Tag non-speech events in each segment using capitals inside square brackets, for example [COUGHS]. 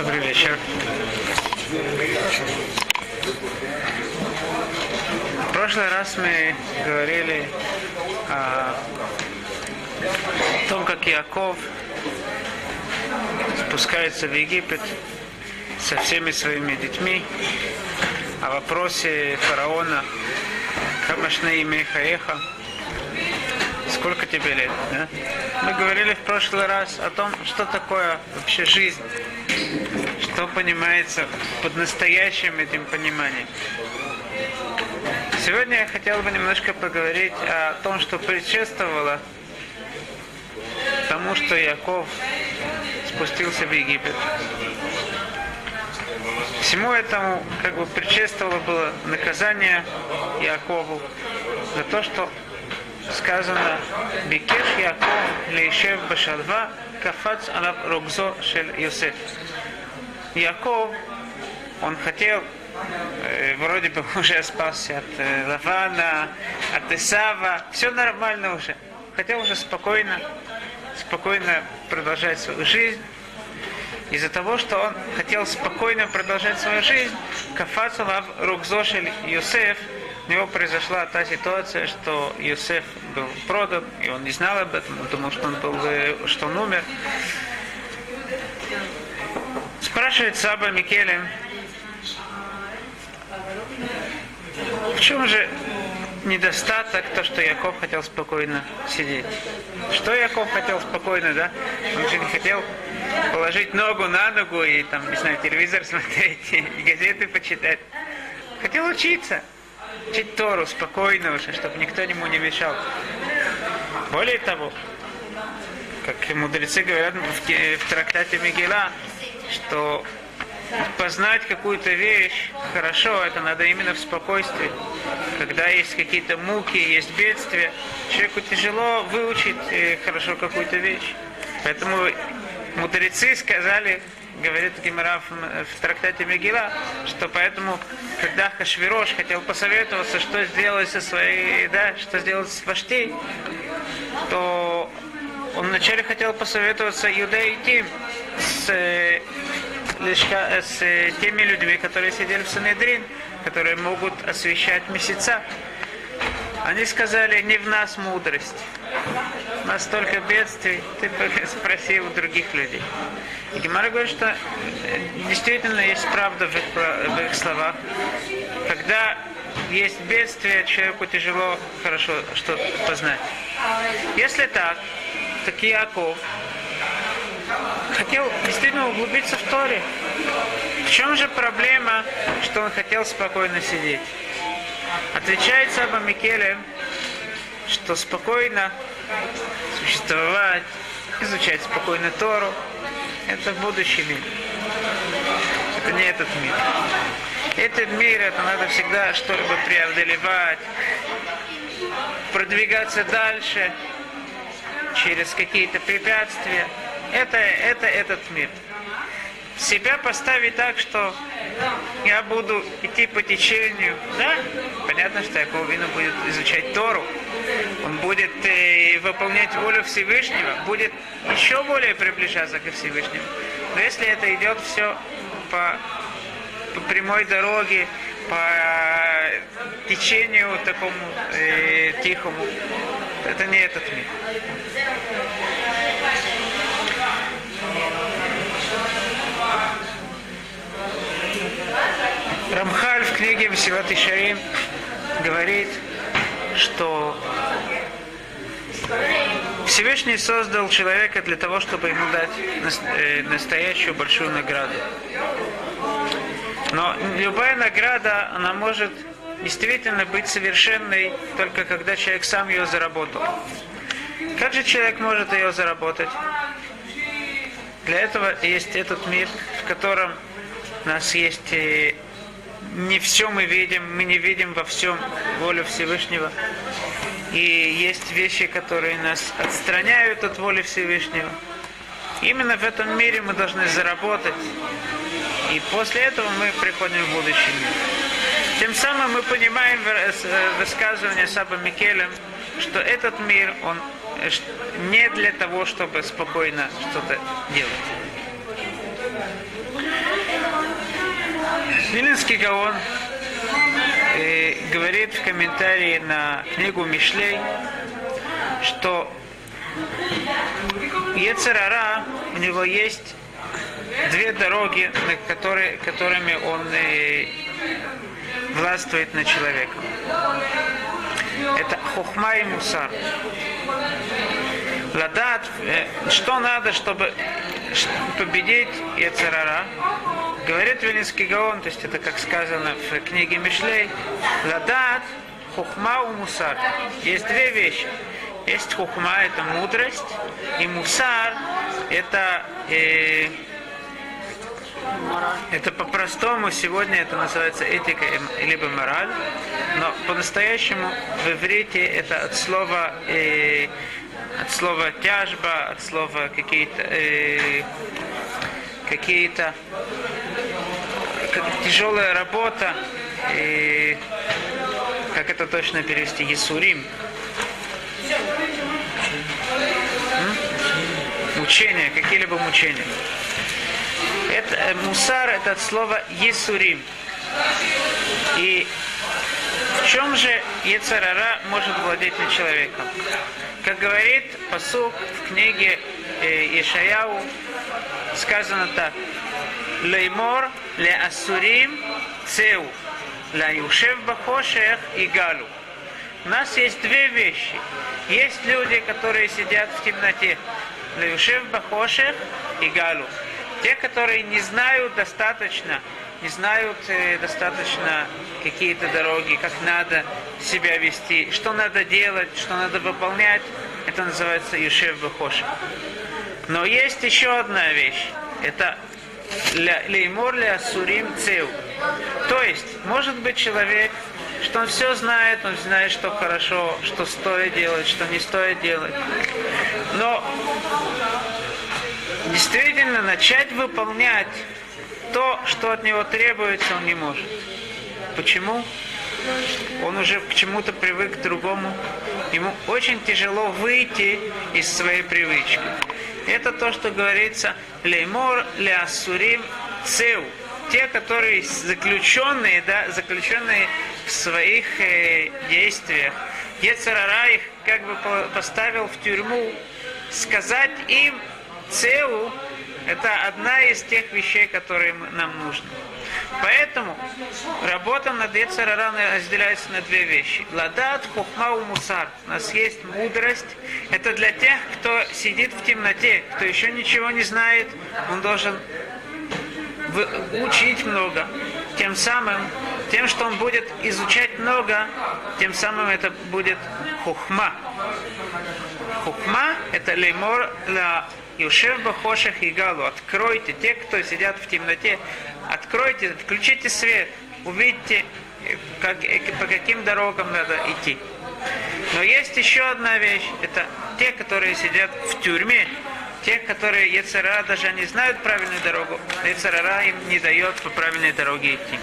Добрый вечер. В прошлый раз мы говорили о том, как Яков спускается в Египет со всеми своими детьми, о вопросе фараона Камашне имя Хаеха, сколько тебе лет, да? Мы говорили в прошлый раз о том, что такое вообще жизнь, что понимается под настоящим этим пониманием. Сегодня я хотел бы немножко поговорить о том, что предшествовало тому, что Яков спустился в Египет. Всему этому как бы предшествовало было наказание Якову за то, что сказано Бикеш Яков Лейшев Башалва Кафац Алаб Рогзо Шель Йосеф. Яков, он хотел, э, вроде бы [LAUGHS] уже спасся от э, Лавана, от Исава, все нормально уже. Хотел уже спокойно, спокойно продолжать свою жизнь. Из-за того, что он хотел спокойно продолжать свою жизнь, Кафацалав Рукзошель Юсеф, у него произошла та ситуация, что Юсеф был продан, и он не знал об этом, он думал, что он, был, что он умер. Спрашивает Саба Микелем, в чем же недостаток, то, что Яков хотел спокойно сидеть. Что Яков хотел спокойно, да? Он же не хотел положить ногу на ногу и там, не знаю, телевизор [LAUGHS] смотреть, и газеты почитать. Хотел учиться, учить Тору спокойно уже, чтобы никто ему не мешал. Более того, как мудрецы говорят в, трактате Мигела, что познать какую-то вещь хорошо, это надо именно в спокойствии. Когда есть какие-то муки, есть бедствия, человеку тяжело выучить э, хорошо какую-то вещь. Поэтому мудрецы сказали, говорит Гимара в, трактате Мегила, что поэтому, когда Хашвирош хотел посоветоваться, что сделать со своей, да, что сделать с Вашти, то он вначале хотел посоветоваться Юда и Тим с с теми людьми, которые сидели в Санедрин, которые могут освещать месяца. Они сказали, не в нас мудрость. У нас столько бедствий, ты бы [LAUGHS] спросил у других людей. И Гемара говорит, что действительно есть правда в их, в их словах. Когда есть бедствие, человеку тяжело хорошо что-то познать. Если так, так Яков хотел действительно углубиться в Торе. В чем же проблема, что он хотел спокойно сидеть? Отвечает Саба Микеле, что спокойно существовать, изучать спокойно Тору, это будущий мир. Это не этот мир. Этот мир, это надо всегда что-либо преодолевать, продвигаться дальше через какие-то препятствия это, это этот мир. Себя поставить так, что я буду идти по течению, да? Понятно, что Яков Вину будет изучать Тору, он будет э, выполнять волю Всевышнего, будет еще более приближаться к Всевышнему. Но если это идет все по, по прямой дороге, по течению такому э, тихому, это не этот мир. Рамхаль в книге Всеват Ишарим говорит, что Всевышний создал человека для того, чтобы ему дать э, настоящую большую награду. Но любая награда, она может действительно быть совершенной только когда человек сам ее заработал. Как же человек может ее заработать? Для этого есть этот мир, в котором у нас есть э, не все мы видим, мы не видим во всем волю Всевышнего. И есть вещи, которые нас отстраняют от воли Всевышнего. Именно в этом мире мы должны заработать. И после этого мы приходим в будущий мир. Тем самым мы понимаем э, высказывание Саба Микелем, что этот мир, он э, не для того, чтобы спокойно что-то делать. Вилинский Гаон э, говорит в комментарии на книгу Мишлей, что Ецерара, у него есть две дороги, на которые, которыми он э, властвует над человеком. Это хухма и мусар. Ладат, э, что надо, чтобы победить Ецерара? Говорит Вилинский Гаон, то есть это как сказано в книге Мишлей, Ладат, хухма и мусар. Есть две вещи. Есть хухма, это мудрость, и мусар, это э, это по-простому. Сегодня это называется этика либо мораль, но по-настоящему в иврите это от слова э, от слова тяжба, от слова какие-то э, какие-то как тяжелая работа, э, как это точно перевести, Есурим. Мучения, какие-либо мучения. Это, э, мусар это от слова есурим. И в чем же Ецарара может владеть над человеком? Как говорит посук в книге э, Ишаяу, сказано так. Леймор ле асурим цеу, ла юшев бахошех и галу. У нас есть две вещи. Есть люди, которые сидят в темноте. Леюшев бахошех и галу. Те, которые не знают достаточно, не знают э, достаточно какие-то дороги, как надо себя вести, что надо делать, что надо выполнять, это называется Юшев Бахоша. Но есть еще одна вещь. Это леймор ля сурим цеу. То есть, может быть человек, что он все знает, он знает, что хорошо, что стоит делать, что не стоит делать. Но действительно начать выполнять то, что от него требуется, он не может. Почему? Он уже к чему-то привык к другому. Ему очень тяжело выйти из своей привычки. Это то, что говорится леймор лясурим цеу. Те, которые заключенные, да, заключенные в своих э, действиях. Ецарара их как бы поставил в тюрьму, сказать им Цеу – это одна из тех вещей, которые нам нужны. Поэтому работа над Ецарара разделяется на две вещи. Ладат, хухма у мусар. У нас есть мудрость. Это для тех, кто сидит в темноте, кто еще ничего не знает. Он должен учить много. Тем самым, тем, что он будет изучать много, тем самым это будет хухма. Хухма – это леймор ла Юшев Бахошах и Галу, откройте, те, кто сидят в темноте, откройте, включите свет, увидите, как, по каким дорогам надо идти. Но есть еще одна вещь, это те, которые сидят в тюрьме, те, которые Ецара даже не знают правильную дорогу, Ецарара им не дает по правильной дороге идти.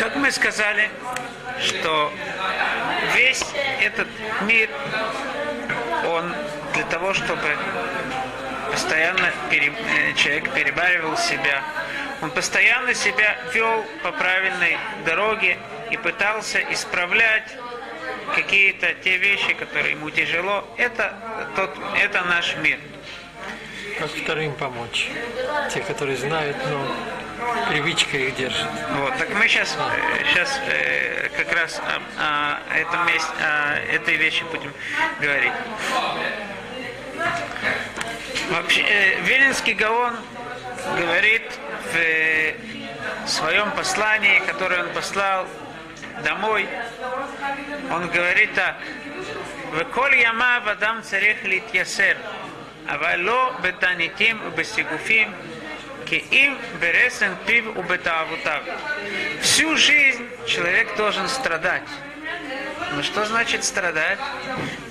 Как мы сказали, что весь этот мир, он для того, чтобы постоянно пере, э, человек перебаривал себя. Он постоянно себя вел по правильной дороге и пытался исправлять какие-то те вещи, которые ему тяжело. Это, тот, это наш мир. Как вторым помочь? Те, которые знают, но привычка их держит. Вот, так мы сейчас, сейчас э, как раз о, о этом месте, о этой вещи будем говорить. Вообще, э, Виленский Гаон говорит в э, своем послании, которое он послал домой, он говорит так. וכל ימיו אדם צריך להתייסר, אבל לא בתעניתים ובסיגופים, כי אם ברסן פיו ובתאוותיו. Всю жизнь человек должен страдать. Ну что значит страдать?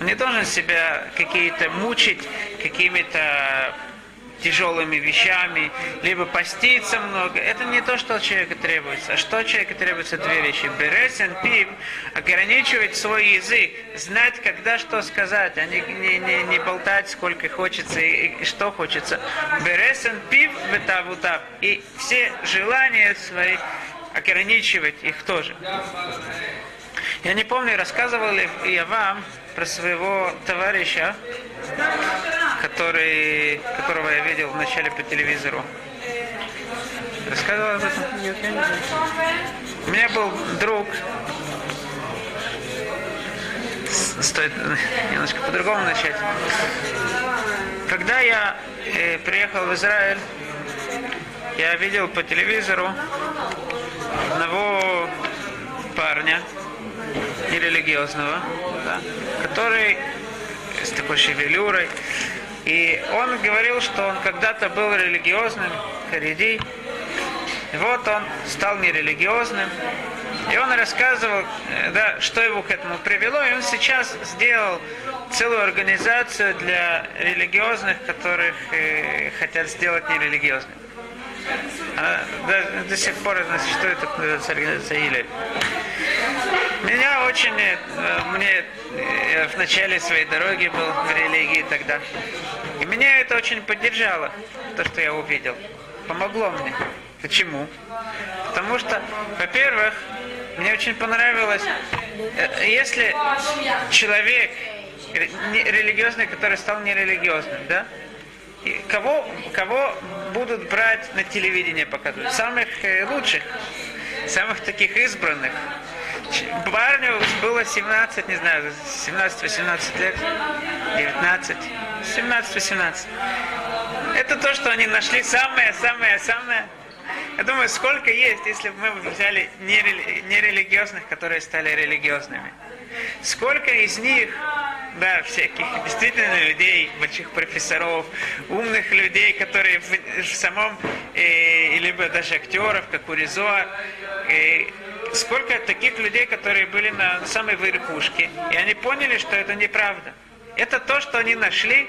Он не должен себя какие-то мучить какими-то тяжелыми вещами, либо поститься много. Это не то, что от человека требуется. А что от человека требуется две вещи. Бересен, пив, ограничивать свой язык, знать, когда что сказать, а не, не, не, не болтать, сколько хочется и, и что хочется. Бересен, пив, бетавутав. И все желания свои ограничивать их тоже. Я не помню, рассказывал ли я вам про своего товарища, который, которого я видел вначале по телевизору. Рассказывал об этом? Нет, я не знаю. У меня был друг, стоит немножко по-другому начать. Когда я э, приехал в Израиль, я видел по телевизору одного парня, нерелигиозного, да, который с такой шевелюрой. И он говорил, что он когда-то был религиозным, хариди. И вот он стал нерелигиозным. И он рассказывал, э, да, что его к этому привело. И он сейчас сделал целую организацию для религиозных, которых э, хотят сделать нерелигиозными. Она до, до сих пор она существует, это называется организация Илель. Меня очень, э, мне э, я в начале своей дороги был в религии тогда. И меня это очень поддержало, то, что я увидел. Помогло мне. Почему? Потому что, во-первых, мне очень понравилось, э, если человек религиозный, который стал нерелигиозным, да, и кого, кого будут брать на телевидение показывать? Самых э, лучших, самых таких избранных. Парню было 17, не знаю, 17-18 лет, 19, 17-18. Это то, что они нашли самое-самое-самое. Я думаю, сколько есть, если бы мы взяли нерели- нерелигиозных, которые стали религиозными. Сколько из них, да, всяких действительно людей, больших профессоров, умных людей, которые в, в самом, э, либо даже актеров, как у Ризо, э, сколько таких людей, которые были на самой верхушке, и они поняли, что это неправда. Это то, что они нашли,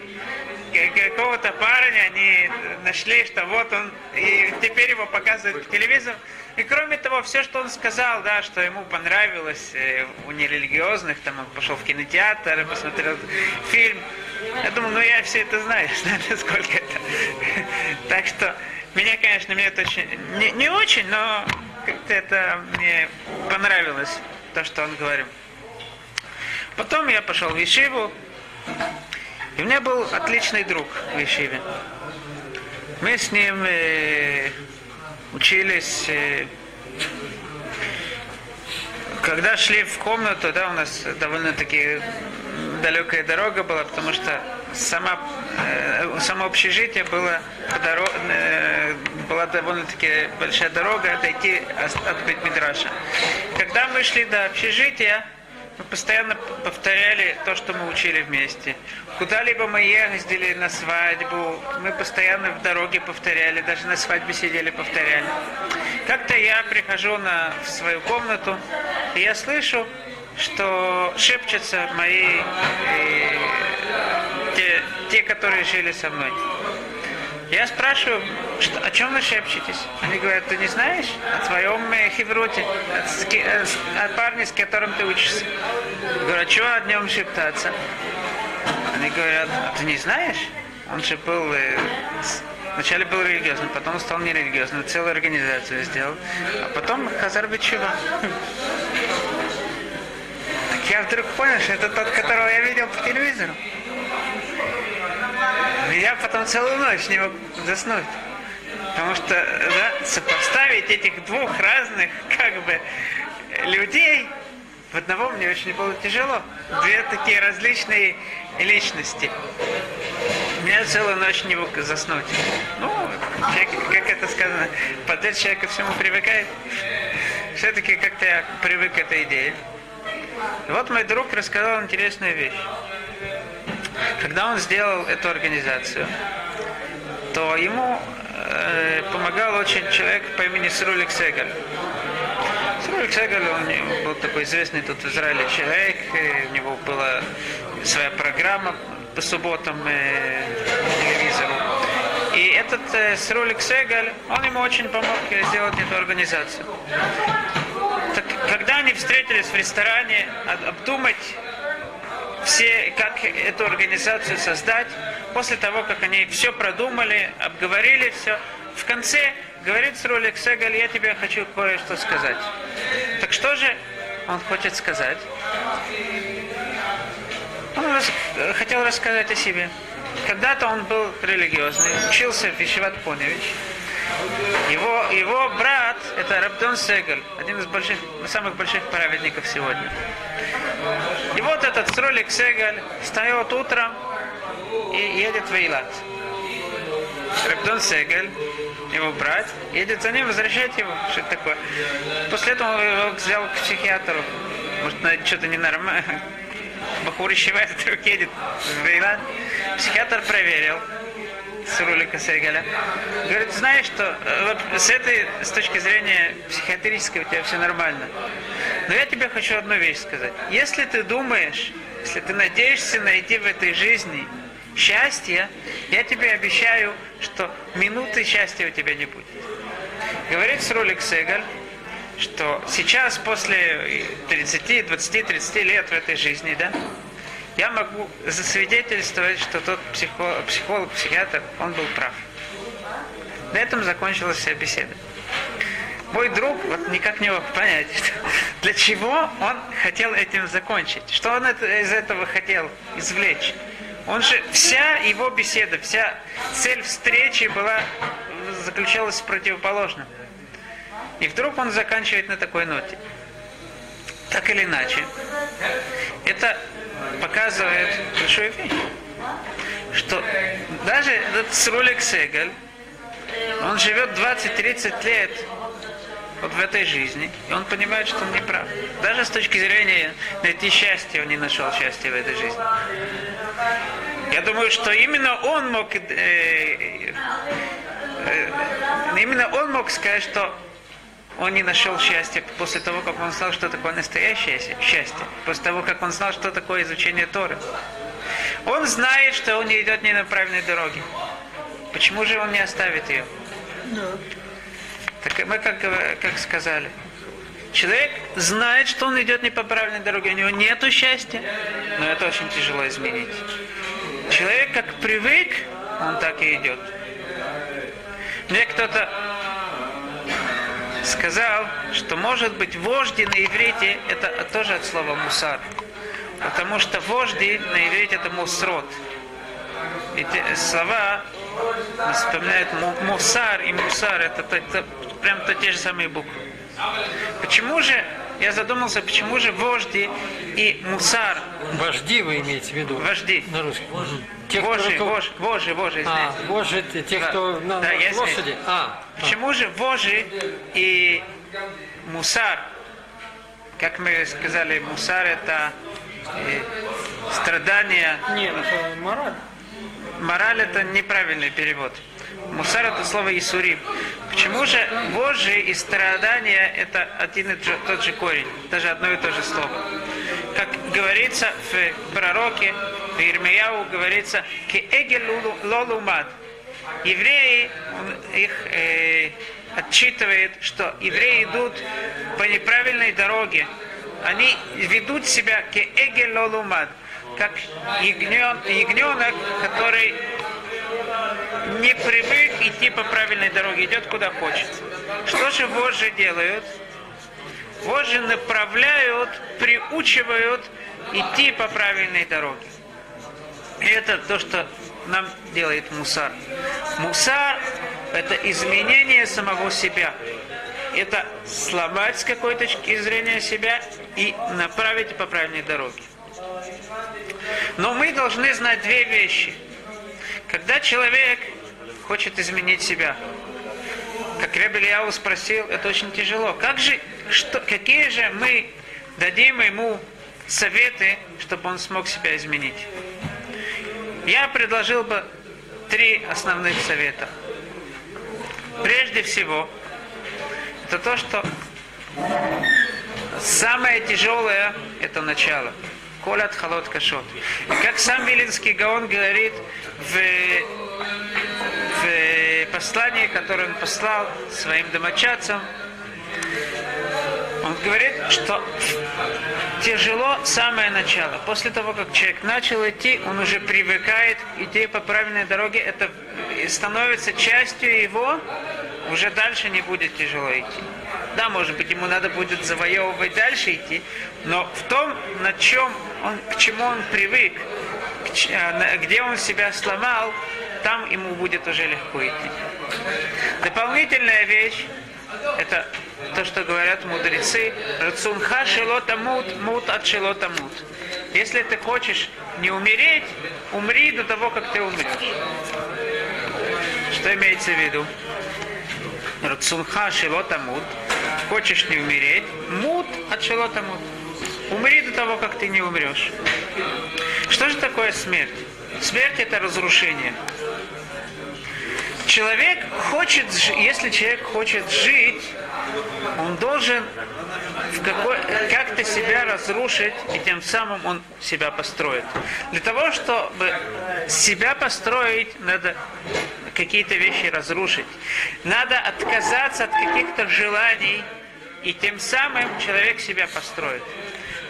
к- какого-то парня, они нашли, что вот он, и теперь его показывают по телевизору. И кроме того, все, что он сказал, да, что ему понравилось э, у нерелигиозных, там он пошел в кинотеатр, посмотрел фильм. Я думаю, ну я все это знаю, [LAUGHS] знаю, сколько это. Так что меня, конечно, мне это очень, не, не очень, но как-то это мне понравилось, то, что он говорил. Потом я пошел в Ешиву, и у меня был отличный друг в Ешиве. Мы с ним э, учились, э, когда шли в комнату, да, у нас довольно-таки далекая дорога была, потому что сама, э, само общежитие было по доро- э, была довольно-таки большая дорога дойти от, Бетмидраша. Когда мы шли до общежития, мы постоянно повторяли то, что мы учили вместе. Куда-либо мы ездили на свадьбу, мы постоянно в дороге повторяли, даже на свадьбе сидели, повторяли. Как-то я прихожу на, в свою комнату, и я слышу, что шепчутся мои, э, те, те, которые жили со мной. Я спрашиваю, что, о чем вы шепчетесь? Они говорят, ты не знаешь о твоем э, хевроте, о, э, о парне, с которым ты учишься? Я говорю, а чего о нем шептаться? Они говорят, а ты не знаешь? Он же был, э, вначале был религиозным, потом стал нерелигиозным, целую организацию сделал, а потом Хазар Бичева. Так я вдруг понял, что это тот, которого я видел по телевизору. Я потом целую ночь не мог заснуть. Потому что да, сопоставить этих двух разных как бы людей в одного мне очень было тяжело. Две такие различные личности. Я целую ночь не мог заснуть. Ну, человек, как это сказано, подряд человек ко всему привыкает. Все-таки как-то я привык к этой идее. Вот мой друг рассказал интересную вещь. Когда он сделал эту организацию, то ему э, помогал очень человек по имени Срулик Сегаль. Срулик Сегаль, он был такой известный тут в Израиле человек, у него была своя программа по субботам э, по телевизору. И этот э, Срулик Сегаль, он ему очень помог э, сделать эту организацию. Так, когда они встретились в ресторане, об- обдумать все, как эту организацию создать, после того, как они все продумали, обговорили все, в конце говорит Срулик Сегаль, я тебе хочу кое-что сказать. Так что же он хочет сказать? Он рас- хотел рассказать о себе. Когда-то он был религиозный, учился в Ишиват Поневич. Его, его брат, это Рабдон Сегаль, один из больших, самых больших праведников сегодня. И вот этот Сролик Сегаль встает утром и едет в Эйлат. Рабдон Сегаль, его брат, едет за ним, возвращает его. Что это такое? После этого он его взял к психиатру. Может, что-то ненормально. [LAUGHS] Бахур исчевает, вдруг [LAUGHS] едет в Эйлат. Психиатр проверил с рулика Сейгаля. Говорит, знаешь что, э, вот с этой, с точки зрения психиатрической у тебя все нормально. Но я тебе хочу одну вещь сказать. Если ты думаешь, если ты надеешься найти в этой жизни счастье, я тебе обещаю, что минуты счастья у тебя не будет. Говорит Срулик Сегаль, что сейчас после 30, 20, 30 лет в этой жизни, да, я могу засвидетельствовать, что тот психо- психолог, психиатр, он был прав. На этом закончилась вся беседа. Мой друг вот никак не мог понять, что- [LAUGHS] для чего он хотел этим закончить, что он это- из этого хотел извлечь. Он же, вся его беседа, вся цель встречи была, заключалась в противоположном. И вдруг он заканчивает на такой ноте. Так или иначе, это показывает большую вещь, что даже этот Срулик Сегаль, он живет 20-30 лет вот в этой жизни, и он понимает, что он не прав. Даже с точки зрения найти счастье, он не нашел счастья в этой жизни. Я думаю, что именно он мог, э, э, э, именно он мог сказать, что он не нашел счастья после того, как он знал, что такое настоящее счастье, после того, как он знал, что такое изучение Торы. Он знает, что он не идет не на правильной дороге. Почему же он не оставит ее? Так мы как, как сказали. Человек знает, что он идет не по правильной дороге, у него нет счастья, но это очень тяжело изменить. Человек как привык, он так и идет. Мне кто-то сказал, что может быть вожди на иврите это тоже от слова мусар. Потому что вожди на иврите это мусрот. Эти слова вспоминают му- мусар и мусар, это, то- это прям то те же самые буквы. Почему же, я задумался, почему же вожди и мусар, Вожди вы имеете в виду? вожди, На русском. Мгм. Те, кто вожи, А, знаете. вожжи, это те, Да. кто на, Да, на я знаю. лошади. А, Почему же вожи и мусар, как мы сказали, мусар это э, страдания, Нет, это мораль. мораль это неправильный перевод. Мусар это слово Исурим. Почему же вожи и страдания это один и тот же- корень, даже одно и то же слово? Как говорится в пророке, в Ирмияу говорится, «Кеэгель лолумад». Евреи, их э, отчитывает, что евреи идут по неправильной дороге. Они ведут себя кеэгель лолумад, как ягнен- ягненок, который не привык идти по правильной дороге, идет куда хочет. Что же вожжи делают? Вожжи направляют, приучивают идти по правильной дороге. И это то, что нам делает мусар. Мусар – это изменение самого себя. Это сломать с какой точки зрения себя и направить по правильной дороге. Но мы должны знать две вещи. Когда человек хочет изменить себя, как Ребелияу спросил, это очень тяжело. Как же, что, какие же мы дадим ему советы, чтобы он смог себя изменить? Я предложил бы три основных совета. Прежде всего, это то, что самое тяжелое – это начало. Колят холод кашот. И как сам Вилинский Гаон говорит в, в послании, которое он послал своим домочадцам, говорит, что тяжело самое начало. После того, как человек начал идти, он уже привыкает идти по правильной дороге. Это становится частью его, уже дальше не будет тяжело идти. Да, может быть, ему надо будет завоевывать дальше идти, но в том, на чем он, к чему он привык, где он себя сломал, там ему будет уже легко идти. Дополнительная вещь, это то, что говорят мудрецы, «Рацунха шелота мут, от шелота мут». Если ты хочешь не умереть, умри до того, как ты умрешь. Что имеется в виду? Рацунха шелота мут. Хочешь не умереть, мут от шелота мут. Умри до того, как ты не умрешь. Что же такое смерть? Смерть это разрушение. Человек хочет, если человек хочет жить, он должен в какой, как-то себя разрушить, и тем самым он себя построит. Для того, чтобы себя построить, надо какие-то вещи разрушить. Надо отказаться от каких-то желаний, и тем самым человек себя построит.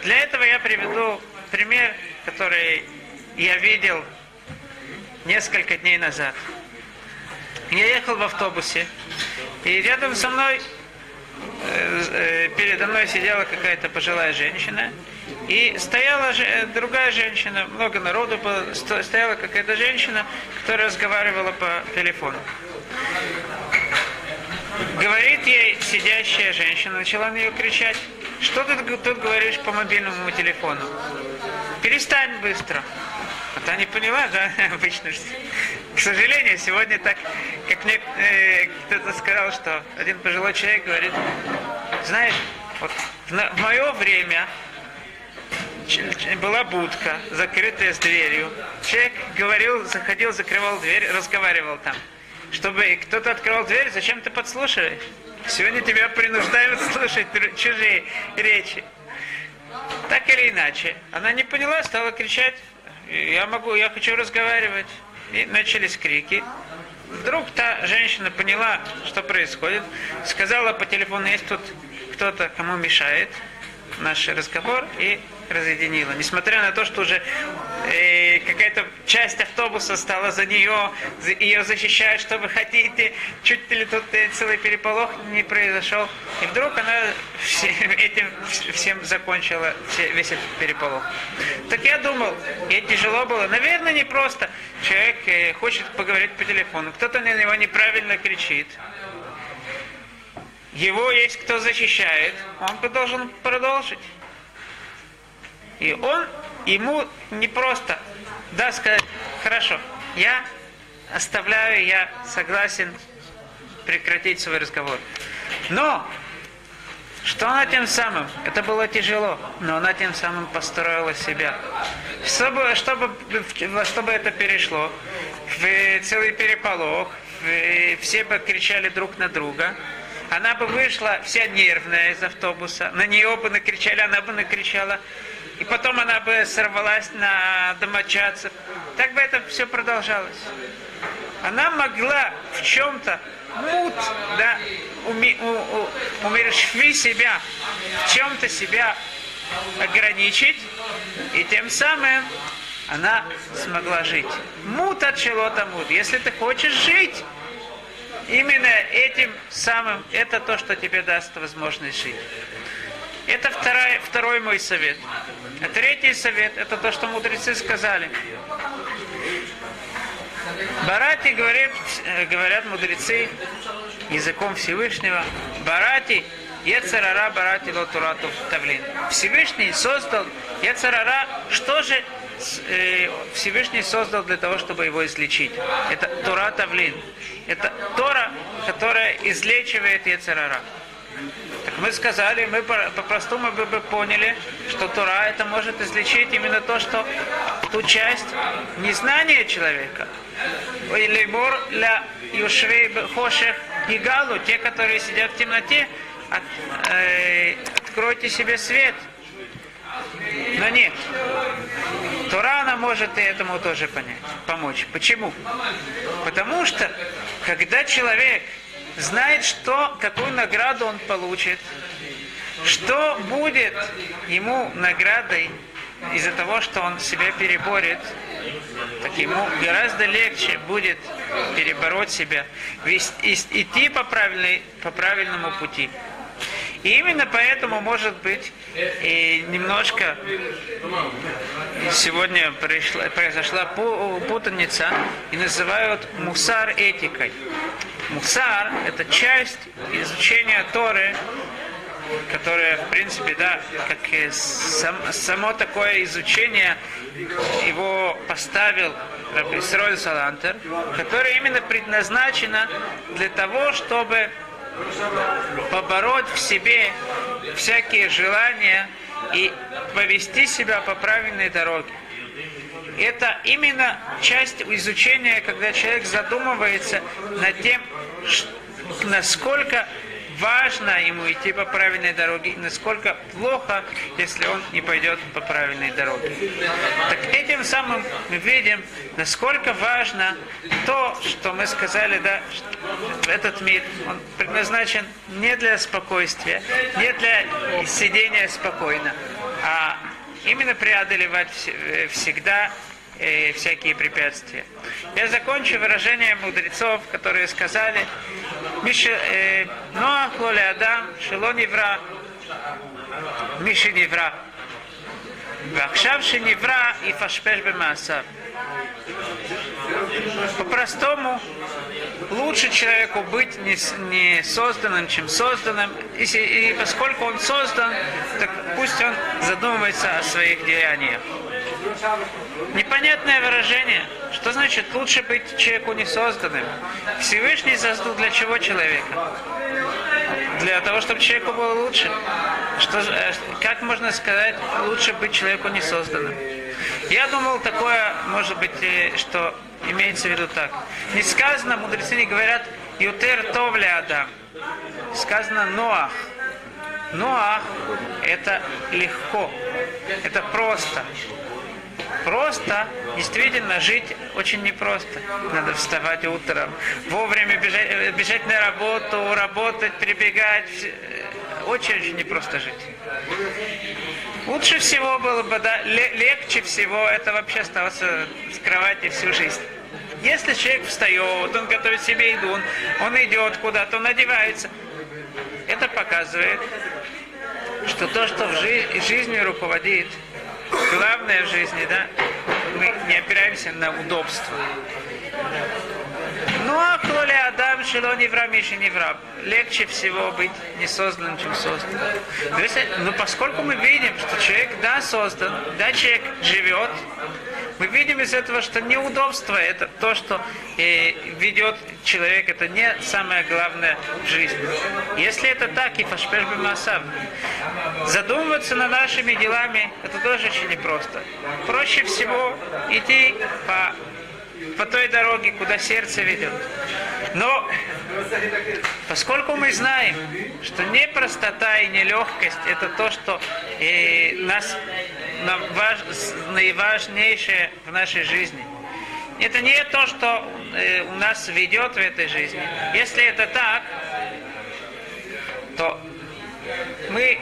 Для этого я приведу пример, который я видел несколько дней назад. Я ехал в автобусе, и рядом со мной, э, э, передо мной сидела какая-то пожилая женщина, и стояла же, другая женщина, много народу было, стояла какая-то женщина, которая разговаривала по телефону. Говорит ей сидящая женщина, начала на нее кричать, что ты тут говоришь по мобильному телефону? Перестань быстро. А та не поняла, да, [LAUGHS] обычно. К сожалению, сегодня так, как мне э, кто-то сказал, что один пожилой человек говорит, знаешь, вот в, на, в мое время была будка, закрытая с дверью. Человек говорил, заходил, закрывал дверь, разговаривал там. Чтобы кто-то открывал дверь, зачем ты подслушиваешь? Сегодня тебя принуждают [LAUGHS] слушать чужие речи. Так или иначе, она не поняла, стала кричать, я могу, я хочу разговаривать. И начались крики. Вдруг та женщина поняла, что происходит, сказала по телефону, есть тут кто-то, кому мешает наш разговор, и разъединила. Несмотря на то, что уже э, какая-то часть автобуса стала за нее, ее защищает, что вы хотите, чуть ли тут э, целый переполох не произошел. И вдруг она все, [LAUGHS] этим всем закончила все, весь этот переполох. Так я думал, ей тяжело было. Наверное, не просто. Человек э, хочет поговорить по телефону, кто-то на него неправильно кричит его есть кто защищает, он должен продолжить. И он, ему не просто, да, сказать, хорошо, я оставляю, я согласен прекратить свой разговор. Но, что она тем самым, это было тяжело, но она тем самым построила себя. Чтобы, чтобы, чтобы это перешло в целый переполох, в, все бы кричали друг на друга, она бы вышла вся нервная из автобуса, на нее бы накричали, она бы накричала, и потом она бы сорвалась на домочадцев. Так бы это все продолжалось. Она могла в чем-то мут, да, уми, у, умершви себя, в чем-то себя ограничить, и тем самым она смогла жить. Мут от чего-то мут. Если ты хочешь жить, именно этим самым, это то, что тебе даст возможность жить. Это второй, второй мой совет. А третий совет, это то, что мудрецы сказали. Барати говорит, э, говорят мудрецы языком Всевышнего. Барати Ецарара Барати Лотурату Тавлин. Всевышний создал Ецарара, что же э, Всевышний создал для того, чтобы его излечить. Это Тура Тавлин. Это Тора, которая излечивает Ецарара. Мы сказали, мы по-простому бы, бы поняли, что Тора это может излечить именно то, что ту часть незнания человека. Или мор для юшвей хошех и галу, те, которые сидят в темноте, от, э, откройте себе свет. Но нет. Тора, она может и этому тоже понять, помочь. Почему? Потому что, когда человек знает, что, какую награду он получит, что будет ему наградой из-за того, что он себя переборет, так ему гораздо легче будет перебороть себя, идти по, правильной, по правильному пути. И именно поэтому, может быть, и немножко сегодня пришла, произошла путаница и называют мусар этикой. Мусар – это часть изучения Торы, которая, в принципе, да, как сам, само такое изучение его поставил Рабисроль Салантер, которое именно предназначено для того, чтобы побороть в себе всякие желания и повести себя по правильной дороге. Это именно часть изучения, когда человек задумывается над тем, насколько важно ему идти по правильной дороге, и насколько плохо, если он не пойдет по правильной дороге. Так этим самым мы видим, насколько важно то, что мы сказали, да, этот мир, он предназначен не для спокойствия, не для сидения спокойно, а именно преодолевать всегда э, всякие препятствия. Я закончу выражением мудрецов, которые сказали, э, Ноах лоле Адам, шело невра, Миши невра. ועכשיו שנברא יפשפש במעשיו. По-простому, лучше человеку быть не, не созданным, чем созданным. И, и поскольку он создан, так пусть он задумывается о своих деяниях. Непонятное выражение. Что значит лучше быть человеку не созданным? Всевышний создал для чего человека? Для того, чтобы человеку было лучше. Что, э, как можно сказать, лучше быть человеку не созданным? Я думал, такое, может быть, э, что имеется в виду так. Не сказано, мудрецы не говорят, Ютер Товля Адам. Сказано Ноах. Ноах – это легко, это просто. Просто, действительно, жить очень непросто. Надо вставать утром, вовремя бежать, э, бежать на работу, работать, прибегать. Очень-очень непросто жить. Лучше всего было бы, да, легче всего это вообще оставаться с кровати всю жизнь. Если человек встает, он готовит себе еду, он, он идет куда-то, он одевается, это показывает, что то, что в жи- жизнью руководит, главное в жизни, да, мы не опираемся на удобство. Ну а коли Адам шело не вра, Миша не вра. Легче всего быть не созданным, чем создан. Но, но поскольку мы видим, что человек да создан, да человек живет, мы видим из этого, что неудобство это то, что э, ведет человек, это не самое главное в жизни. Если это так, и фашпеш масав, задумываться над нашими делами, это тоже очень непросто. Проще всего идти по по той дороге, куда сердце ведет. Но поскольку мы знаем, что не простота и не легкость это то, что э, нас наиважнейшее в нашей жизни. Это не то, что э, у нас ведет в этой жизни. Если это так, то мы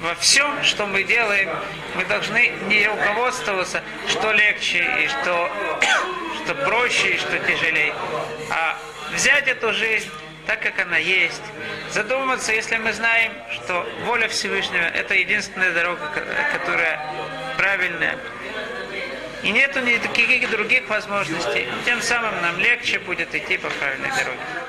во всем, что мы делаем, мы должны не руководствоваться, что легче и что, [COUGHS] что проще и что тяжелее, а взять эту жизнь так, как она есть, задуматься, если мы знаем, что воля Всевышнего – это единственная дорога, которая правильная, и нету никаких других возможностей, тем самым нам легче будет идти по правильной дороге.